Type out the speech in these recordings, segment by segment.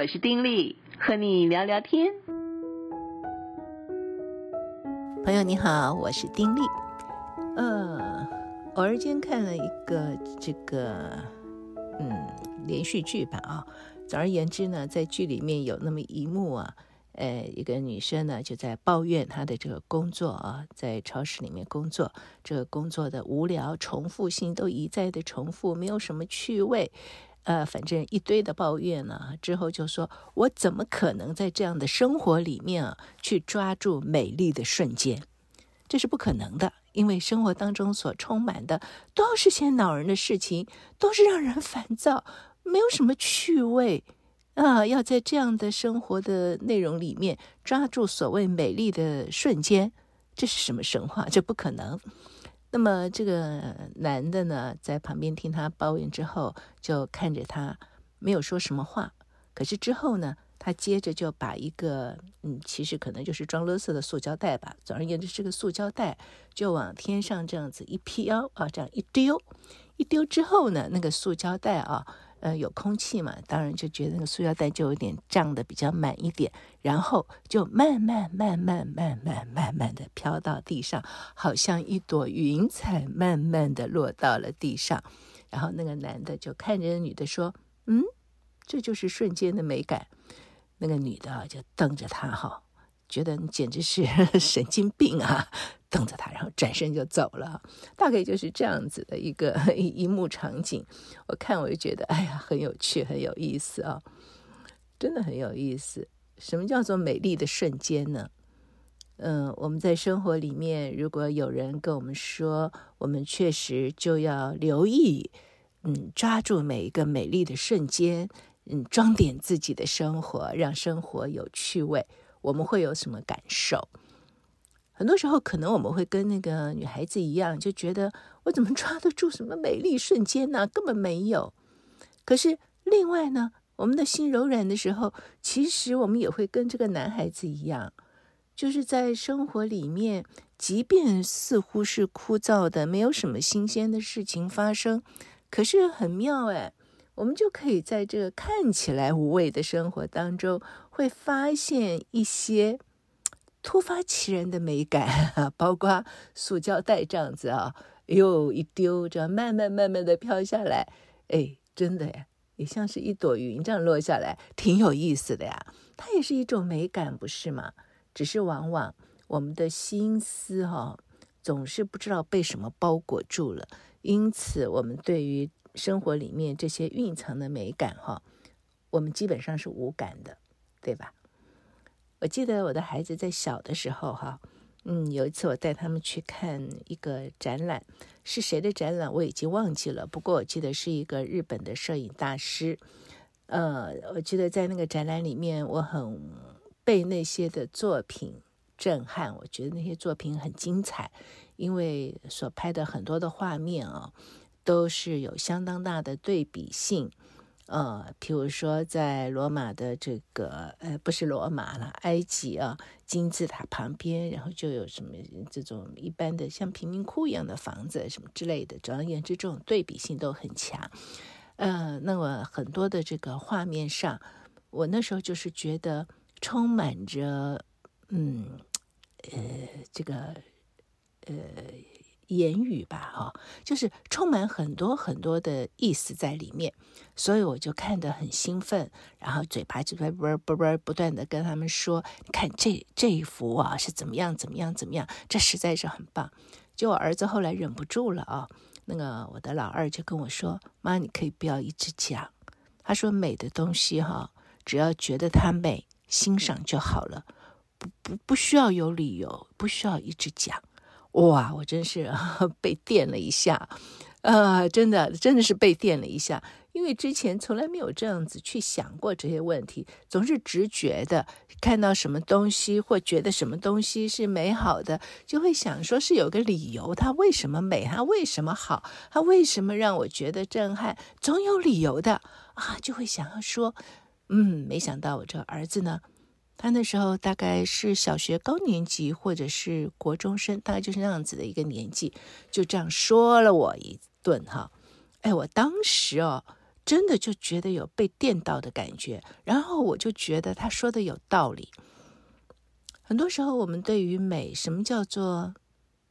我是丁力，和你聊聊天。朋友你好，我是丁力。呃，偶尔间看了一个这个嗯连续剧吧啊。总而言之呢，在剧里面有那么一幕啊。呃，一个女生呢就在抱怨她的这个工作啊，在超市里面工作，这个工作的无聊、重复性都一再的重复，没有什么趣味，呃，反正一堆的抱怨呢。之后就说：“我怎么可能在这样的生活里面啊，去抓住美丽的瞬间？这是不可能的，因为生活当中所充满的都是些恼人的事情，都是让人烦躁，没有什么趣味。”啊，要在这样的生活的内容里面抓住所谓美丽的瞬间，这是什么神话？这不可能。那么这个男的呢，在旁边听他抱怨之后，就看着他，没有说什么话。可是之后呢，他接着就把一个嗯，其实可能就是装垃圾的塑胶袋吧，总而言之，这个塑胶袋就往天上这样子一飘啊，这样一丢，一丢之后呢，那个塑胶袋啊。呃，有空气嘛，当然就觉得那个塑料袋就有点胀得比较满一点，然后就慢慢、慢慢、慢慢、慢慢的飘到地上，好像一朵云彩慢慢的落到了地上。然后那个男的就看着女的说：“嗯，这就是瞬间的美感。”那个女的就瞪着他哈。觉得你简直是 神经病啊！瞪着他，然后转身就走了。大概就是这样子的一个 一幕场景。我看我就觉得，哎呀，很有趣，很有意思啊，真的很有意思。什么叫做美丽的瞬间呢？嗯，我们在生活里面，如果有人跟我们说，我们确实就要留意，嗯，抓住每一个美丽的瞬间，嗯，装点自己的生活，让生活有趣味。我们会有什么感受？很多时候，可能我们会跟那个女孩子一样，就觉得我怎么抓得住什么美丽瞬间呢？根本没有。可是另外呢，我们的心柔软的时候，其实我们也会跟这个男孩子一样，就是在生活里面，即便似乎是枯燥的，没有什么新鲜的事情发生，可是很妙哎。我们就可以在这个看起来无味的生活当中，会发现一些突发奇人的美感，包括塑胶袋这样子啊，又一丢，这样慢慢慢慢的飘下来，哎，真的呀，也像是一朵云这样落下来，挺有意思的呀。它也是一种美感，不是吗？只是往往我们的心思哈，总是不知道被什么包裹住了，因此我们对于。生活里面这些蕴藏的美感，哈，我们基本上是无感的，对吧？我记得我的孩子在小的时候，哈，嗯，有一次我带他们去看一个展览，是谁的展览我已经忘记了，不过我记得是一个日本的摄影大师。呃，我记得在那个展览里面，我很被那些的作品震撼，我觉得那些作品很精彩，因为所拍的很多的画面啊。都是有相当大的对比性，呃，譬如说在罗马的这个，呃，不是罗马了，埃及啊，金字塔旁边，然后就有什么这种一般的像贫民窟一样的房子，什么之类的。总而言之，这种对比性都很强。呃，那么很多的这个画面上，我那时候就是觉得充满着，嗯，呃，这个，呃。言语吧，哈，就是充满很多很多的意思在里面，所以我就看得很兴奋，然后嘴巴就在啵啵啵不断的跟他们说：“看这这一幅啊，是怎么样怎么样怎么样，这实在是很棒。”就我儿子后来忍不住了啊，那个我的老二就跟我说：“妈，你可以不要一直讲。”他说：“美的东西哈，只要觉得它美，欣赏就好了，不不不需要有理由，不需要一直讲。”哇，我真是 被电了一下，呃，真的，真的是被电了一下，因为之前从来没有这样子去想过这些问题，总是直觉的看到什么东西或觉得什么东西是美好的，就会想说是有个理由，它为什么美，它为什么好，它为什么让我觉得震撼，总有理由的啊，就会想要说，嗯，没想到我这个儿子呢。他那时候大概是小学高年级，或者是国中生，大概就是那样子的一个年纪，就这样说了我一顿哈。哎，我当时哦，真的就觉得有被电到的感觉，然后我就觉得他说的有道理。很多时候，我们对于美，什么叫做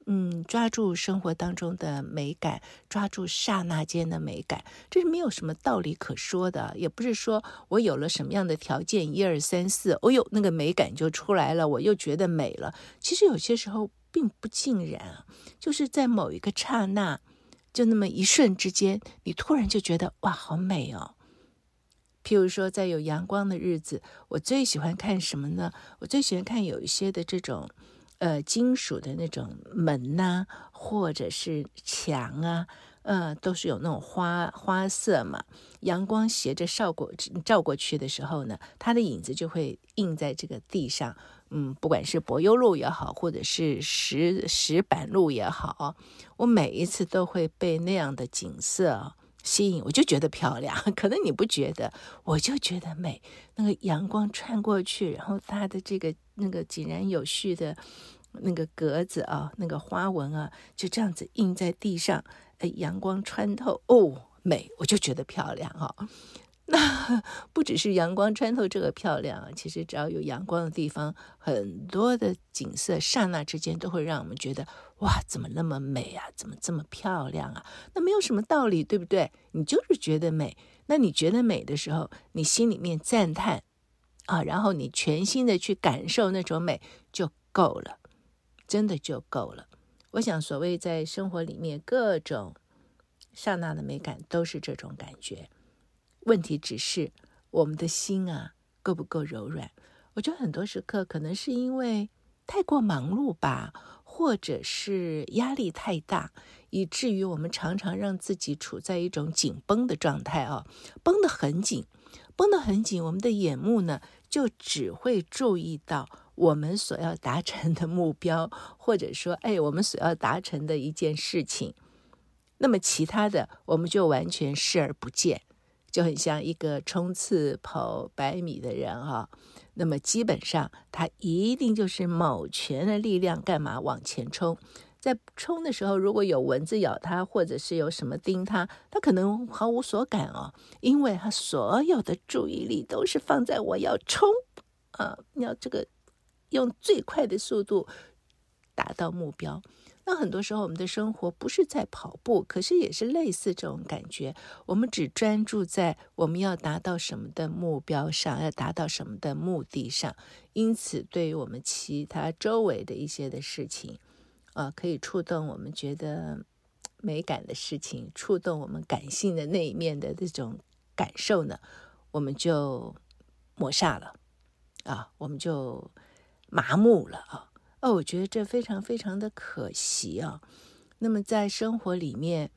嗯，抓住生活当中的美感，抓住刹那间的美感，这是没有什么道理可说的。也不是说我有了什么样的条件，一二三四，哦哟，那个美感就出来了，我又觉得美了。其实有些时候并不尽然，就是在某一个刹那，就那么一瞬之间，你突然就觉得哇，好美哦。譬如说，在有阳光的日子，我最喜欢看什么呢？我最喜欢看有一些的这种，呃，金属的那种门呐、或者是墙啊，呃，都是有那种花花色嘛。阳光斜着照过照过去的时候呢，它的影子就会映在这个地上。嗯，不管是柏油路也好，或者是石石板路也好，我每一次都会被那样的景色。吸引，我就觉得漂亮，可能你不觉得，我就觉得美。那个阳光穿过去，然后它的这个那个井然有序的那个格子啊，那个花纹啊，就这样子印在地上，哎，阳光穿透，哦，美，我就觉得漂亮哈、哦。那不只是阳光穿透这个漂亮，其实只要有阳光的地方，很多的景色刹那之间都会让我们觉得哇，怎么那么美啊？怎么这么漂亮啊？那没有什么道理，对不对？你就是觉得美。那你觉得美的时候，你心里面赞叹啊，然后你全心的去感受那种美就够了，真的就够了。我想，所谓在生活里面各种刹那的美感，都是这种感觉。问题只是我们的心啊，够不够柔软？我觉得很多时刻可能是因为太过忙碌吧，或者是压力太大，以至于我们常常让自己处在一种紧绷的状态啊，绷得很紧，绷得很紧。我们的眼目呢，就只会注意到我们所要达成的目标，或者说，哎，我们所要达成的一件事情。那么其他的，我们就完全视而不见。就很像一个冲刺跑百米的人哈，那么基本上他一定就是卯全了力量干嘛往前冲，在冲的时候如果有蚊子咬他，或者是有什么叮他，他可能毫无所感哦，因为他所有的注意力都是放在我要冲啊，要这个用最快的速度达到目标。那很多时候，我们的生活不是在跑步，可是也是类似这种感觉。我们只专注在我们要达到什么的目标上，要达到什么的目的上。因此，对于我们其他周围的一些的事情，啊，可以触动我们觉得美感的事情，触动我们感性的那一面的这种感受呢，我们就抹煞了，啊，我们就麻木了啊。哦，我觉得这非常非常的可惜啊。那么在生活里面，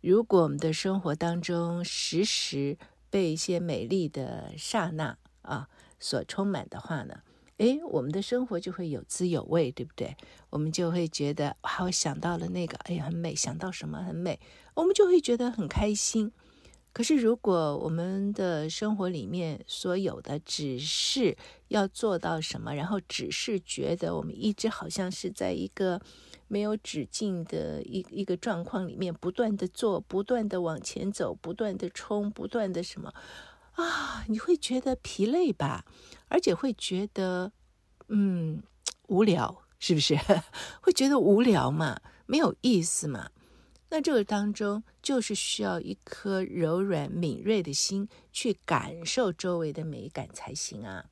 如果我们的生活当中时时被一些美丽的刹那啊所充满的话呢，诶，我们的生活就会有滋有味，对不对？我们就会觉得哇，我想到了那个，哎呀，很美，想到什么很美，我们就会觉得很开心。可是，如果我们的生活里面所有的只是要做到什么，然后只是觉得我们一直好像是在一个没有止境的一一个状况里面，不断的做，不断的往前走，不断的冲，不断的什么啊，你会觉得疲累吧？而且会觉得嗯无聊，是不是？会觉得无聊嘛，没有意思嘛。那这个当中，就是需要一颗柔软敏锐的心去感受周围的美感才行啊。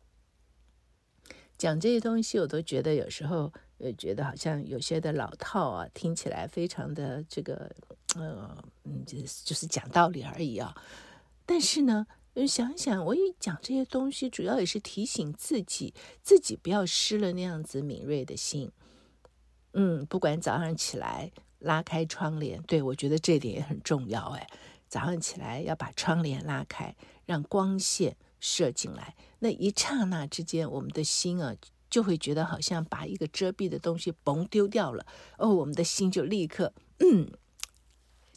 讲这些东西，我都觉得有时候，呃，觉得好像有些的老套啊，听起来非常的这个，呃，嗯，就是就是讲道理而已啊。但是呢，就想想，我一讲这些东西，主要也是提醒自己，自己不要失了那样子敏锐的心。嗯，不管早上起来。拉开窗帘，对，我觉得这点也很重要。哎，早上起来要把窗帘拉开，让光线射进来。那一刹那之间，我们的心啊，就会觉得好像把一个遮蔽的东西嘣丢掉了。哦，我们的心就立刻嗯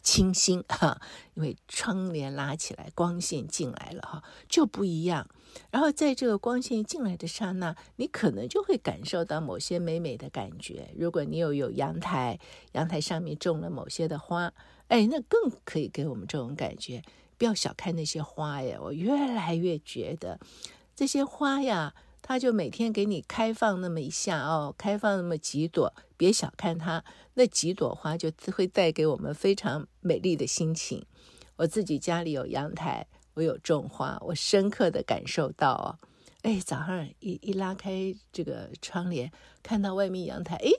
清新 哈，因为窗帘拉起来，光线进来了哈，就不一样。然后在这个光线进来的刹那，你可能就会感受到某些美美的感觉。如果你有有阳台，阳台上面种了某些的花，哎，那更可以给我们这种感觉。不要小看那些花呀，我越来越觉得这些花呀，它就每天给你开放那么一下哦，开放那么几朵，别小看它，那几朵花就会带给我们非常美丽的心情。我自己家里有阳台，我有种花，我深刻的感受到哦。哎，早上一一拉开这个窗帘，看到外面阳台，哎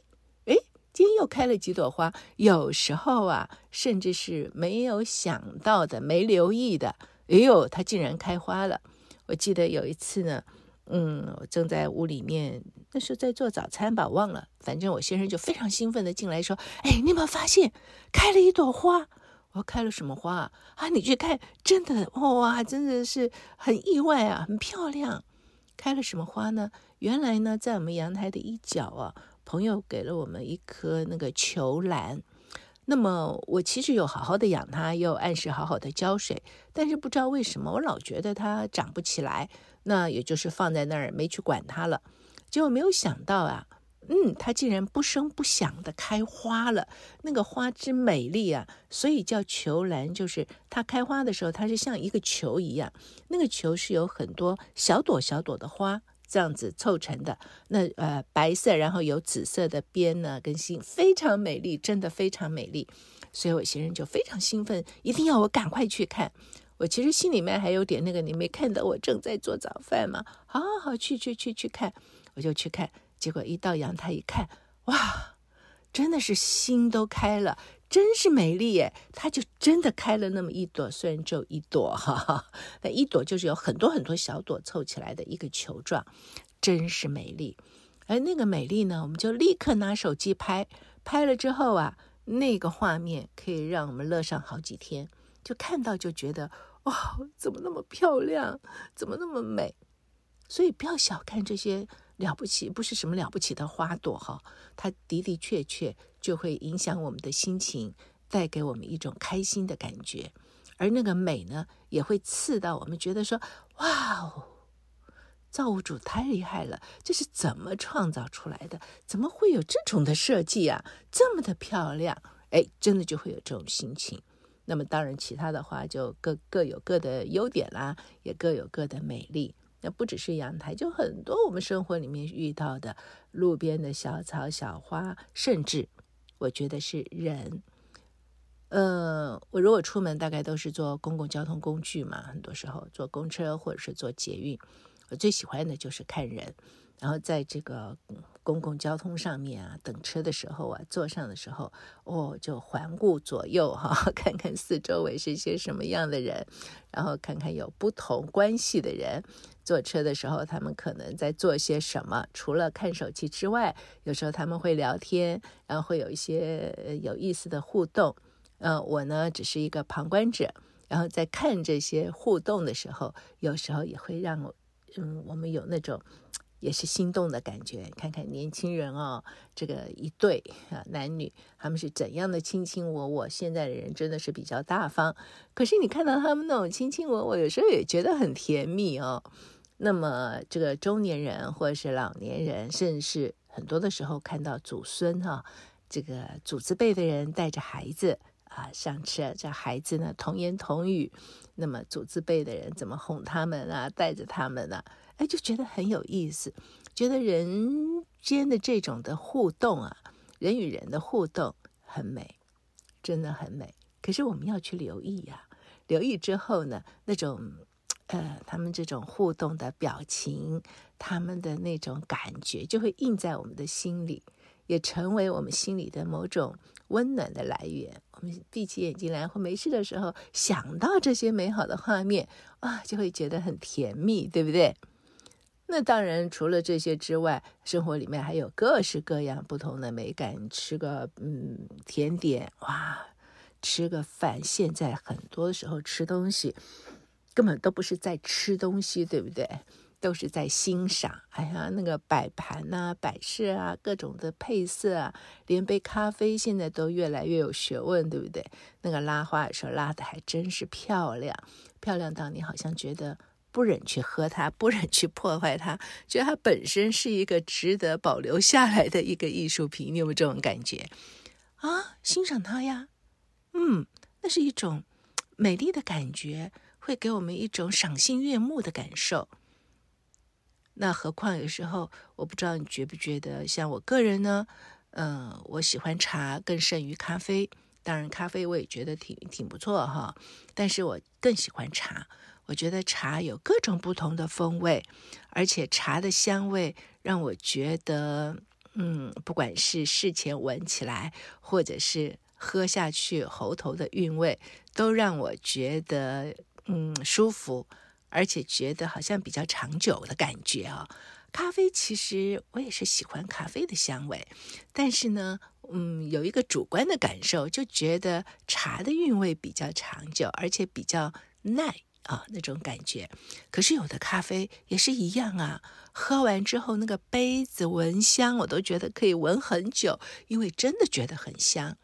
哎，今天又开了几朵花。有时候啊，甚至是没有想到的、没留意的，哎呦，它竟然开花了。我记得有一次呢，嗯，我正在屋里面，那时候在做早餐吧，忘了。反正我先生就非常兴奋的进来说：“哎，你有没有发现开了一朵花？”我开了什么花啊？你去看，真的哇，真的是很意外啊，很漂亮。开了什么花呢？原来呢，在我们阳台的一角啊，朋友给了我们一颗那个球兰。那么我其实有好好的养它，又按时好好的浇水，但是不知道为什么，我老觉得它长不起来。那也就是放在那儿没去管它了。结果没有想到啊。嗯，它竟然不声不响的开花了，那个花之美丽啊，所以叫球兰，就是它开花的时候，它是像一个球一样，那个球是有很多小朵小朵的花这样子凑成的，那呃白色，然后有紫色的边呢跟心，非常美丽，真的非常美丽，所以我先生就非常兴奋，一定要我赶快去看。我其实心里面还有点那个，你没看到我正在做早饭吗？好好好，去去去去看，我就去看。结果一到阳台一看，哇，真的是心都开了，真是美丽耶！它就真的开了那么一朵，虽然只有一朵哈哈，那一朵就是有很多很多小朵凑起来的一个球状，真是美丽。而那个美丽呢，我们就立刻拿手机拍，拍了之后啊，那个画面可以让我们乐上好几天，就看到就觉得哇，怎么那么漂亮，怎么那么美？所以不要小看这些。了不起，不是什么了不起的花朵哈，它的的确确就会影响我们的心情，带给我们一种开心的感觉，而那个美呢，也会刺到我们，觉得说，哇哦，造物主太厉害了，这是怎么创造出来的？怎么会有这种的设计啊？这么的漂亮，哎，真的就会有这种心情。那么当然，其他的花就各各有各的优点啦，也各有各的美丽。那不只是阳台，就很多我们生活里面遇到的路边的小草、小花，甚至我觉得是人。呃，我如果出门，大概都是坐公共交通工具嘛，很多时候坐公车或者是坐捷运，我最喜欢的就是看人。然后在这个公共交通上面啊，等车的时候啊，坐上的时候，哦，就环顾左右哈，看看四周围是些什么样的人，然后看看有不同关系的人。坐车的时候，他们可能在做些什么？除了看手机之外，有时候他们会聊天，然后会有一些有意思的互动。呃，我呢只是一个旁观者，然后在看这些互动的时候，有时候也会让我，嗯，我们有那种也是心动的感觉。看看年轻人哦，这个一对啊男女，他们是怎样的卿卿我我？现在的人真的是比较大方，可是你看到他们那种卿卿我我，有时候也觉得很甜蜜哦。那么，这个中年人或者是老年人，甚至是很多的时候看到祖孙哈、这个祖字辈的人带着孩子啊上车，这孩子呢童言童语，那么祖字辈的人怎么哄他们啊，带着他们呢、啊？哎，就觉得很有意思，觉得人间的这种的互动啊，人与人的互动很美，真的很美。可是我们要去留意呀、啊，留意之后呢，那种。呃，他们这种互动的表情，他们的那种感觉，就会印在我们的心里，也成为我们心里的某种温暖的来源。我们闭起眼睛来或没事的时候，想到这些美好的画面，啊，就会觉得很甜蜜，对不对？那当然，除了这些之外，生活里面还有各式各样不同的美感。吃个嗯甜点，哇，吃个饭。现在很多时候吃东西。根本都不是在吃东西，对不对？都是在欣赏。哎呀，那个摆盘啊、摆设啊、各种的配色啊，连杯咖啡现在都越来越有学问，对不对？那个拉花的时候拉的还真是漂亮，漂亮到你好像觉得不忍去喝它，不忍去破坏它，觉得它本身是一个值得保留下来的一个艺术品。你有没有这种感觉啊？欣赏它呀，嗯，那是一种。美丽的感觉会给我们一种赏心悦目的感受。那何况有时候，我不知道你觉不觉得，像我个人呢，嗯、我喜欢茶更胜于咖啡。当然，咖啡我也觉得挺挺不错哈，但是我更喜欢茶。我觉得茶有各种不同的风味，而且茶的香味让我觉得，嗯，不管是事前闻起来，或者是喝下去，喉头的韵味，都让我觉得，嗯，舒服。而且觉得好像比较长久的感觉啊、哦。咖啡其实我也是喜欢咖啡的香味，但是呢，嗯，有一个主观的感受，就觉得茶的韵味比较长久，而且比较耐啊那种感觉。可是有的咖啡也是一样啊，喝完之后那个杯子闻香，我都觉得可以闻很久，因为真的觉得很香。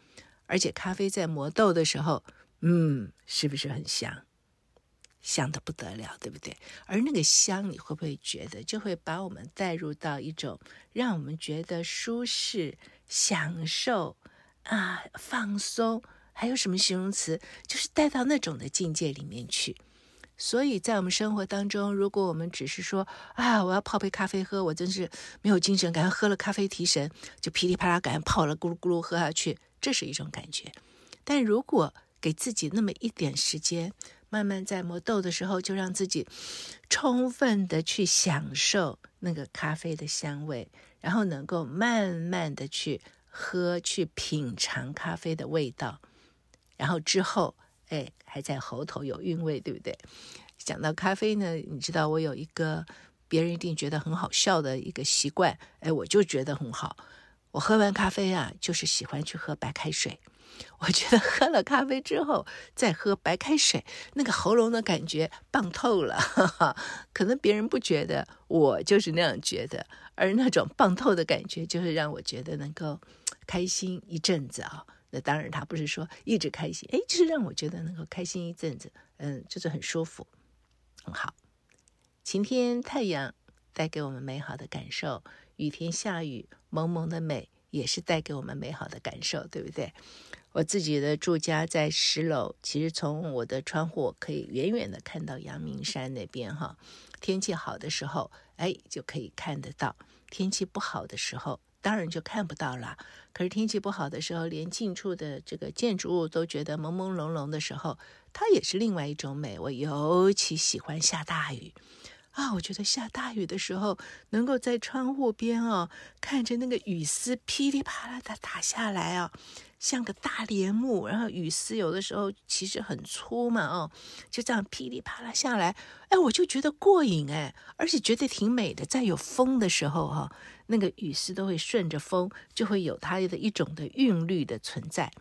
而且咖啡在磨豆的时候，嗯，是不是很香？香的不得了，对不对？而那个香，你会不会觉得就会把我们带入到一种让我们觉得舒适、享受啊、放松，还有什么形容词？就是带到那种的境界里面去。所以在我们生活当中，如果我们只是说啊，我要泡杯咖啡喝，我真是没有精神，赶快喝了咖啡提神，就噼里啪啦赶快泡了，咕噜咕噜喝下去，这是一种感觉。但如果给自己那么一点时间，慢慢在磨豆的时候，就让自己充分的去享受那个咖啡的香味，然后能够慢慢的去喝，去品尝咖啡的味道，然后之后，哎，还在喉头有韵味，对不对？讲到咖啡呢，你知道我有一个别人一定觉得很好笑的一个习惯，哎，我就觉得很好。我喝完咖啡啊，就是喜欢去喝白开水。我觉得喝了咖啡之后再喝白开水，那个喉咙的感觉棒透了。哈哈，可能别人不觉得，我就是那样觉得。而那种棒透的感觉，就是让我觉得能够开心一阵子啊。那当然，他不是说一直开心，哎，就是让我觉得能够开心一阵子，嗯，就是很舒服，很好。晴天太阳带给我们美好的感受，雨天下雨蒙蒙的美也是带给我们美好的感受，对不对？我自己的住家在十楼，其实从我的窗户可以远远的看到阳明山那边哈。天气好的时候，哎，就可以看得到；天气不好的时候，当然就看不到了。可是天气不好的时候，连近处的这个建筑物都觉得朦朦胧胧的时候，它也是另外一种美。我尤其喜欢下大雨。啊，我觉得下大雨的时候，能够在窗户边哦，看着那个雨丝噼里啪啦的打下来啊，像个大帘幕。然后雨丝有的时候其实很粗嘛，哦，就这样噼里啪啦下来，哎，我就觉得过瘾哎，而且觉得挺美的。在有风的时候哈，那个雨丝都会顺着风，就会有它的一种的韵律的存在。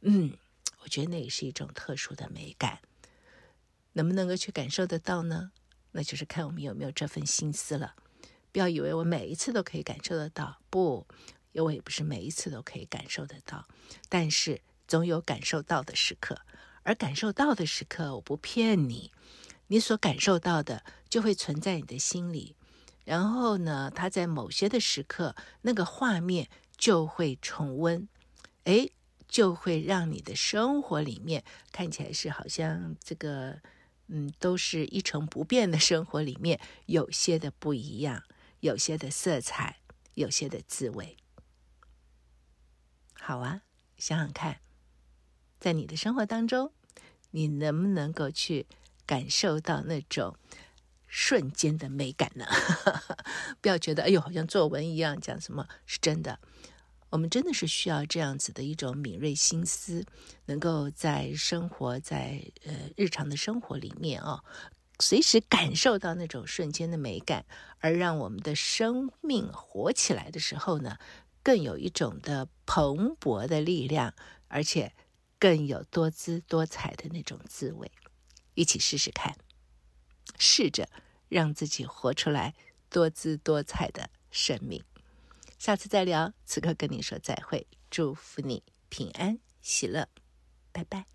嗯，我觉得那也是一种特殊的美感，能不能够去感受得到呢？那就是看我们有没有这份心思了。不要以为我每一次都可以感受得到，不，因为我也不是每一次都可以感受得到。但是总有感受到的时刻，而感受到的时刻，我不骗你，你所感受到的就会存在你的心里。然后呢，它在某些的时刻，那个画面就会重温，哎，就会让你的生活里面看起来是好像这个。嗯，都是一成不变的生活里面，有些的不一样，有些的色彩，有些的滋味。好啊，想想看，在你的生活当中，你能不能够去感受到那种瞬间的美感呢？不要觉得哎呦，好像作文一样讲什么，是真的。我们真的是需要这样子的一种敏锐心思，能够在生活在呃日常的生活里面啊、哦，随时感受到那种瞬间的美感，而让我们的生命活起来的时候呢，更有一种的蓬勃的力量，而且更有多姿多彩的那种滋味。一起试试看，试着让自己活出来多姿多彩的生命。下次再聊，此刻跟你说再会，祝福你平安喜乐，拜拜。